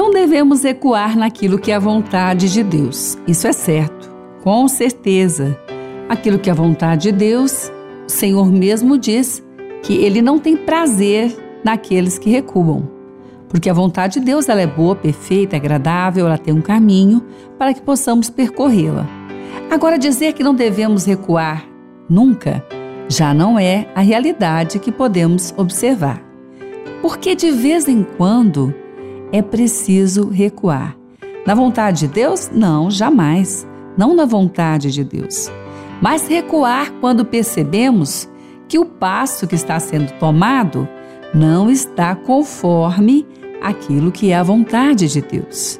Não devemos recuar naquilo que é a vontade de Deus. Isso é certo, com certeza. Aquilo que é a vontade de Deus, o Senhor mesmo diz que ele não tem prazer naqueles que recuam. Porque a vontade de Deus ela é boa, perfeita, agradável, ela tem um caminho para que possamos percorrê-la. Agora, dizer que não devemos recuar nunca já não é a realidade que podemos observar. Porque de vez em quando é preciso recuar. Na vontade de Deus? Não, jamais. Não na vontade de Deus. Mas recuar quando percebemos que o passo que está sendo tomado não está conforme aquilo que é a vontade de Deus.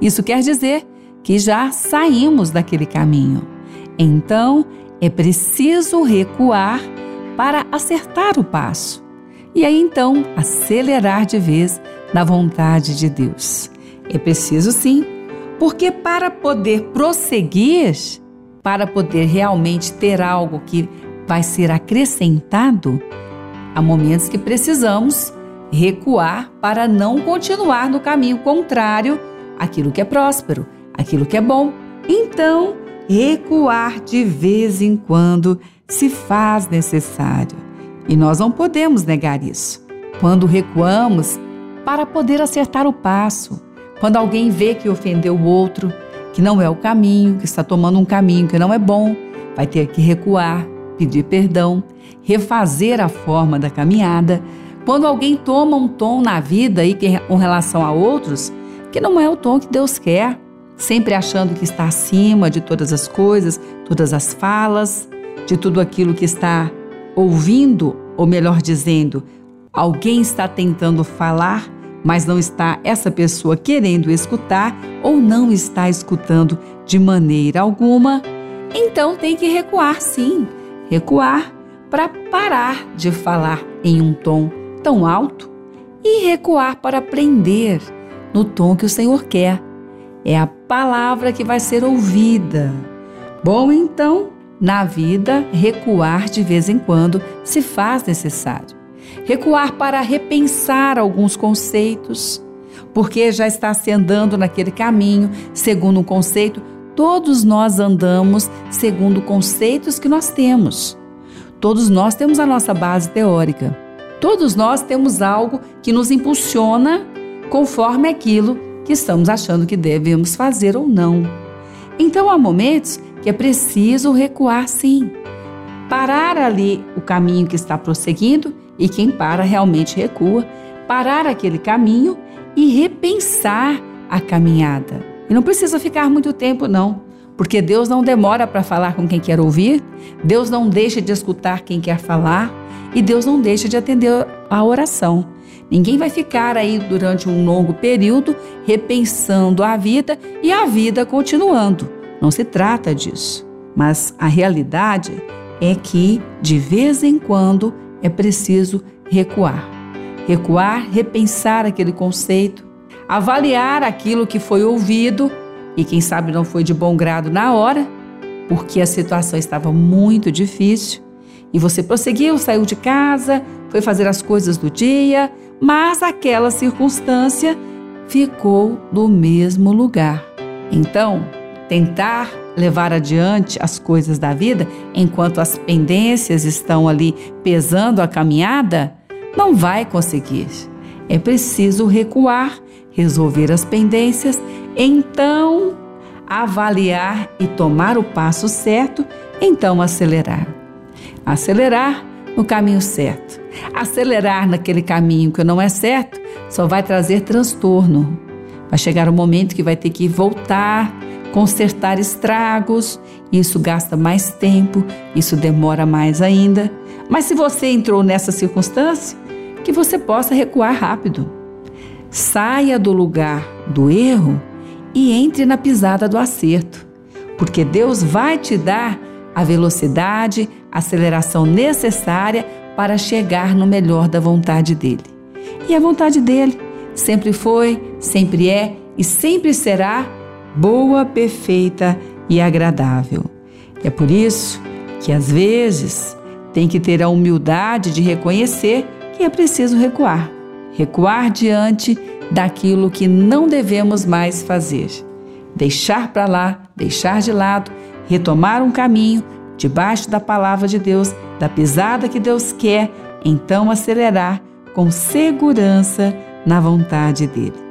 Isso quer dizer que já saímos daquele caminho. Então, é preciso recuar para acertar o passo. E aí então, acelerar de vez na vontade de Deus. É preciso sim, porque para poder prosseguir, para poder realmente ter algo que vai ser acrescentado, há momentos que precisamos recuar para não continuar no caminho contrário àquilo que é próspero, aquilo que é bom. Então, recuar de vez em quando se faz necessário. E nós não podemos negar isso. Quando recuamos, para poder acertar o passo. Quando alguém vê que ofendeu o outro, que não é o caminho, que está tomando um caminho que não é bom, vai ter que recuar, pedir perdão, refazer a forma da caminhada. Quando alguém toma um tom na vida e com relação a outros, que não é o tom que Deus quer, sempre achando que está acima de todas as coisas, todas as falas, de tudo aquilo que está ouvindo, ou melhor dizendo, alguém está tentando falar, mas não está essa pessoa querendo escutar ou não está escutando de maneira alguma, então tem que recuar sim, recuar para parar de falar em um tom tão alto e recuar para aprender no tom que o Senhor quer. É a palavra que vai ser ouvida. Bom, então, na vida, recuar de vez em quando se faz necessário recuar para repensar alguns conceitos, porque já está se andando naquele caminho, segundo um conceito, todos nós andamos segundo conceitos que nós temos. Todos nós temos a nossa base teórica. Todos nós temos algo que nos impulsiona conforme aquilo que estamos achando que devemos fazer ou não. Então há momentos que é preciso recuar sim, parar ali o caminho que está prosseguindo e quem para realmente recua, parar aquele caminho e repensar a caminhada. E não precisa ficar muito tempo, não, porque Deus não demora para falar com quem quer ouvir, Deus não deixa de escutar quem quer falar e Deus não deixa de atender a oração. Ninguém vai ficar aí durante um longo período repensando a vida e a vida continuando. Não se trata disso. Mas a realidade é que, de vez em quando, é preciso recuar. Recuar, repensar aquele conceito, avaliar aquilo que foi ouvido e quem sabe não foi de bom grado na hora, porque a situação estava muito difícil e você prosseguiu, saiu de casa, foi fazer as coisas do dia, mas aquela circunstância ficou no mesmo lugar. Então, tentar levar adiante as coisas da vida enquanto as pendências estão ali pesando a caminhada, não vai conseguir. É preciso recuar, resolver as pendências, então avaliar e tomar o passo certo, então acelerar. Acelerar no caminho certo. Acelerar naquele caminho que não é certo só vai trazer transtorno. Vai chegar o um momento que vai ter que voltar consertar estragos, isso gasta mais tempo, isso demora mais ainda. Mas se você entrou nessa circunstância, que você possa recuar rápido. Saia do lugar do erro e entre na pisada do acerto, porque Deus vai te dar a velocidade, a aceleração necessária para chegar no melhor da vontade dele. E a vontade dele sempre foi, sempre é e sempre será boa, perfeita e agradável. É por isso que às vezes tem que ter a humildade de reconhecer que é preciso recuar. Recuar diante daquilo que não devemos mais fazer. Deixar para lá, deixar de lado, retomar um caminho debaixo da palavra de Deus, da pisada que Deus quer, então acelerar com segurança na vontade dele.